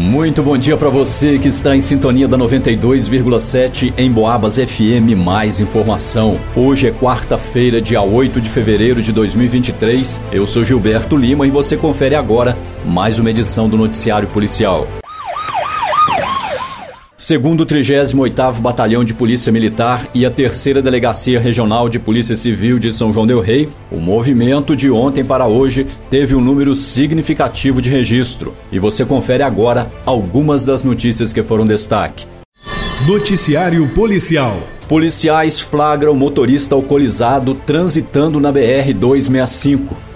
Muito bom dia para você que está em sintonia da 92,7 em Boabas FM. Mais informação. Hoje é quarta-feira, dia 8 de fevereiro de 2023. Eu sou Gilberto Lima e você confere agora mais uma edição do Noticiário Policial. Segundo o 38º Batalhão de Polícia Militar e a Terceira Delegacia Regional de Polícia Civil de São João del Rei, o movimento de ontem para hoje teve um número significativo de registro. E você confere agora algumas das notícias que foram destaque. Noticiário Policial. Policiais flagram motorista alcoolizado transitando na BR 265.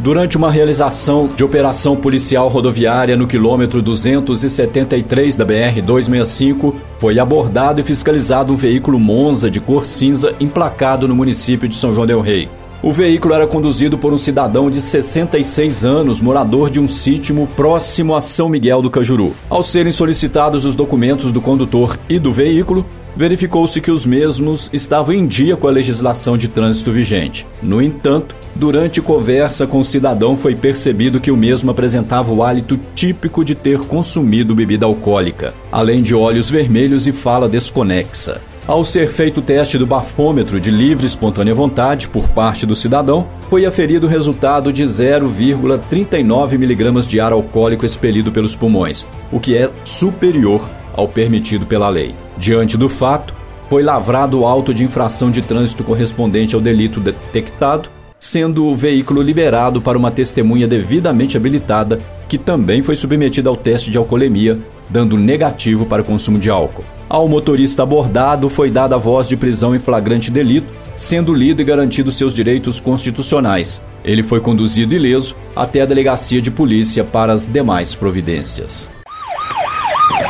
Durante uma realização de operação policial rodoviária no quilômetro 273 da BR-265, foi abordado e fiscalizado um veículo Monza de cor cinza emplacado no município de São João del Rei. O veículo era conduzido por um cidadão de 66 anos, morador de um sítio próximo a São Miguel do Cajuru. Ao serem solicitados os documentos do condutor e do veículo, verificou-se que os mesmos estavam em dia com a legislação de trânsito vigente. No entanto, durante conversa com o cidadão foi percebido que o mesmo apresentava o hálito típico de ter consumido bebida alcoólica, além de olhos vermelhos e fala desconexa. Ao ser feito o teste do bafômetro de livre espontânea vontade por parte do cidadão, foi aferido o resultado de 0,39 miligramas de ar alcoólico expelido pelos pulmões, o que é superior ao permitido pela lei. Diante do fato, foi lavrado o auto de infração de trânsito correspondente ao delito detectado, sendo o veículo liberado para uma testemunha devidamente habilitada, que também foi submetida ao teste de alcoolemia, dando negativo para o consumo de álcool. Ao motorista abordado foi dada a voz de prisão em flagrante delito, sendo lido e garantido seus direitos constitucionais. Ele foi conduzido ileso até a delegacia de polícia para as demais providências.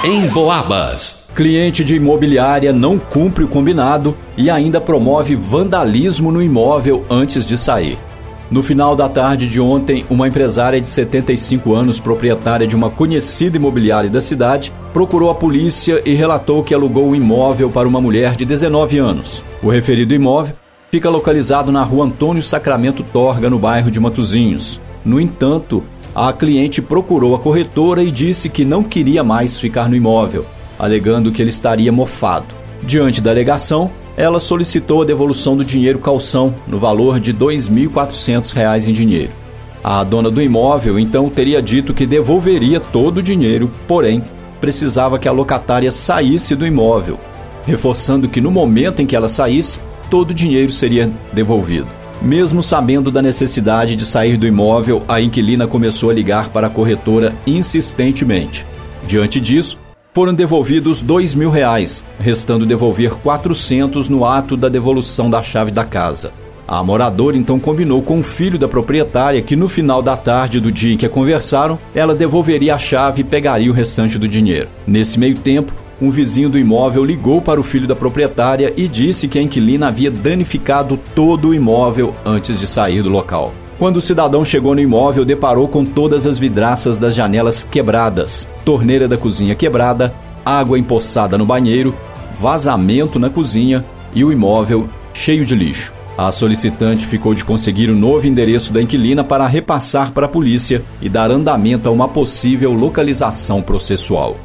Em Boabas. Cliente de imobiliária não cumpre o combinado e ainda promove vandalismo no imóvel antes de sair. No final da tarde de ontem, uma empresária de 75 anos, proprietária de uma conhecida imobiliária da cidade, procurou a polícia e relatou que alugou o imóvel para uma mulher de 19 anos. O referido imóvel fica localizado na rua Antônio Sacramento Torga, no bairro de Matozinhos. No entanto, a cliente procurou a corretora e disse que não queria mais ficar no imóvel alegando que ele estaria mofado. Diante da alegação, ela solicitou a devolução do dinheiro calção no valor de R$ 2.400 em dinheiro. A dona do imóvel então teria dito que devolveria todo o dinheiro, porém precisava que a locatária saísse do imóvel, reforçando que no momento em que ela saísse, todo o dinheiro seria devolvido. Mesmo sabendo da necessidade de sair do imóvel, a inquilina começou a ligar para a corretora insistentemente. Diante disso, foram devolvidos dois mil reais, restando devolver 400 no ato da devolução da chave da casa. A moradora então combinou com o filho da proprietária que no final da tarde do dia em que conversaram, ela devolveria a chave e pegaria o restante do dinheiro. Nesse meio tempo, um vizinho do imóvel ligou para o filho da proprietária e disse que a inquilina havia danificado todo o imóvel antes de sair do local. Quando o cidadão chegou no imóvel, deparou com todas as vidraças das janelas quebradas, torneira da cozinha quebrada, água empoçada no banheiro, vazamento na cozinha e o imóvel cheio de lixo. A solicitante ficou de conseguir o novo endereço da inquilina para repassar para a polícia e dar andamento a uma possível localização processual.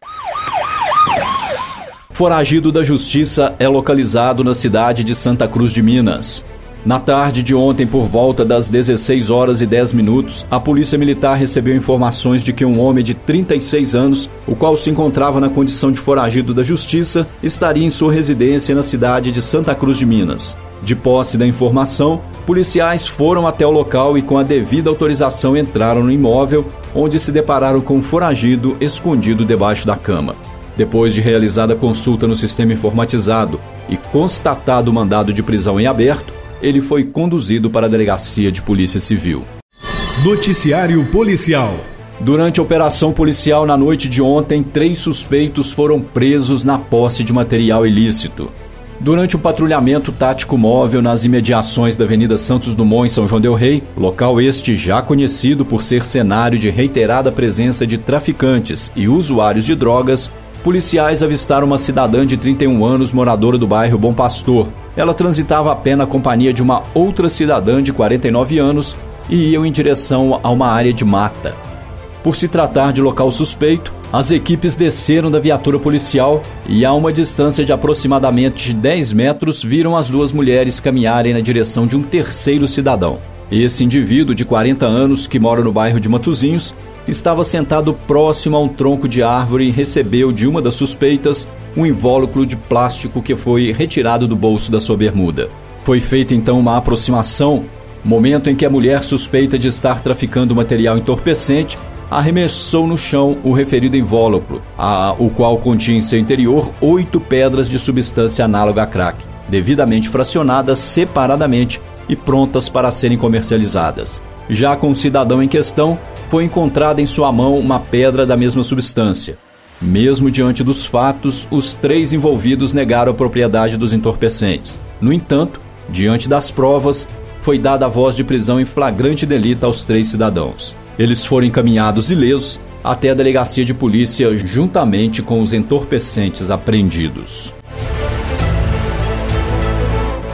Foragido da Justiça é localizado na cidade de Santa Cruz de Minas. Na tarde de ontem, por volta das 16 horas e 10 minutos, a Polícia Militar recebeu informações de que um homem de 36 anos, o qual se encontrava na condição de foragido da Justiça, estaria em sua residência na cidade de Santa Cruz de Minas. De posse da informação, policiais foram até o local e, com a devida autorização, entraram no imóvel, onde se depararam com um foragido escondido debaixo da cama. Depois de realizada consulta no sistema informatizado e constatado o mandado de prisão em aberto, ele foi conduzido para a delegacia de Polícia Civil. Noticiário Policial. Durante a operação policial na noite de ontem, três suspeitos foram presos na posse de material ilícito. Durante o um patrulhamento tático móvel nas imediações da Avenida Santos Dumont em São João del Rei, local este já conhecido por ser cenário de reiterada presença de traficantes e usuários de drogas, policiais avistaram uma cidadã de 31 anos moradora do bairro Bom Pastor, ela transitava a pé na companhia de uma outra cidadã de 49 anos e iam em direção a uma área de mata. Por se tratar de local suspeito, As equipes desceram da viatura policial e, a uma distância de aproximadamente 10 metros, viram as duas mulheres caminharem na direção de um terceiro cidadão. Esse indivíduo de 40 anos, que mora no bairro de Matozinhos, estava sentado próximo a um tronco de árvore e recebeu de uma das suspeitas um invólucro de plástico que foi retirado do bolso da sua bermuda. Foi feita então uma aproximação, momento em que a mulher suspeita de estar traficando material entorpecente arremessou no chão o referido invólucro, a, o qual continha em seu interior oito pedras de substância análoga a crack, devidamente fracionadas separadamente e prontas para serem comercializadas. Já com o cidadão em questão, foi encontrada em sua mão uma pedra da mesma substância. Mesmo diante dos fatos, os três envolvidos negaram a propriedade dos entorpecentes. No entanto, diante das provas, foi dada a voz de prisão em flagrante delito aos três cidadãos. Eles foram encaminhados ilesos até a delegacia de polícia juntamente com os entorpecentes apreendidos.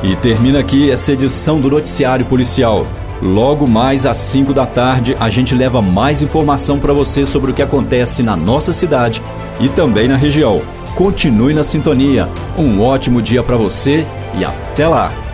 E termina aqui essa edição do Noticiário Policial. Logo mais às 5 da tarde, a gente leva mais informação para você sobre o que acontece na nossa cidade e também na região. Continue na sintonia. Um ótimo dia para você e até lá!